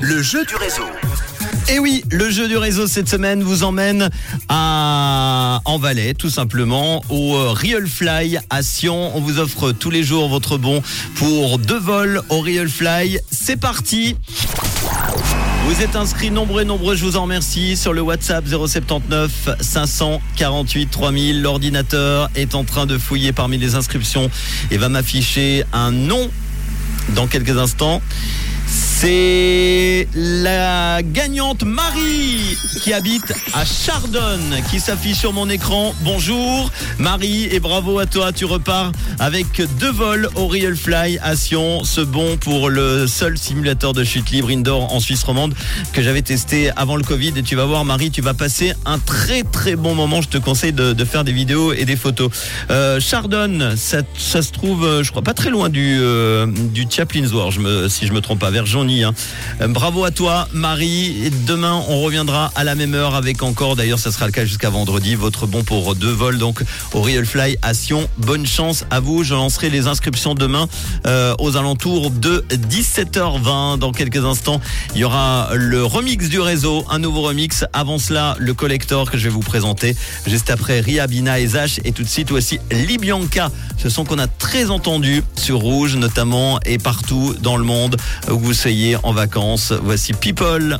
Le jeu du réseau. Et oui, le jeu du réseau cette semaine vous emmène à en Valais, tout simplement, au euh, Real Fly à Sion. On vous offre tous les jours votre bon pour deux vols au Real Fly. C'est parti. Vous êtes inscrits nombreux et nombreux, je vous en remercie, sur le WhatsApp 079 548 3000. L'ordinateur est en train de fouiller parmi les inscriptions et va m'afficher un nom dans quelques instants. C'est la gagnante Marie qui habite à Chardonne qui s'affiche sur mon écran. Bonjour Marie et bravo à toi. Tu repars avec deux vols au Real Fly à Sion. Ce bon pour le seul simulateur de chute libre indoor en Suisse romande que j'avais testé avant le Covid. Et tu vas voir Marie, tu vas passer un très très bon moment. Je te conseille de, faire des vidéos et des photos. Euh, ça, se trouve, euh, je crois, pas très loin du, euh, du Chaplin's War, je me, si je me trompe pas, vers Hein. Euh, bravo à toi, Marie. demain, on reviendra à la même heure avec encore, d'ailleurs, ça sera le cas jusqu'à vendredi, votre bon pour deux vols donc au Real Fly à Sion. Bonne chance à vous. Je lancerai les inscriptions demain euh, aux alentours de 17h20. Dans quelques instants, il y aura le remix du réseau, un nouveau remix. Avant cela, le collector que je vais vous présenter. Juste après, Ria, Bina et Zach. Et tout de suite, voici Libianca. Ce son qu'on a très entendu sur Rouge, notamment, et partout dans le monde où vous soyez en vacances. Voici People.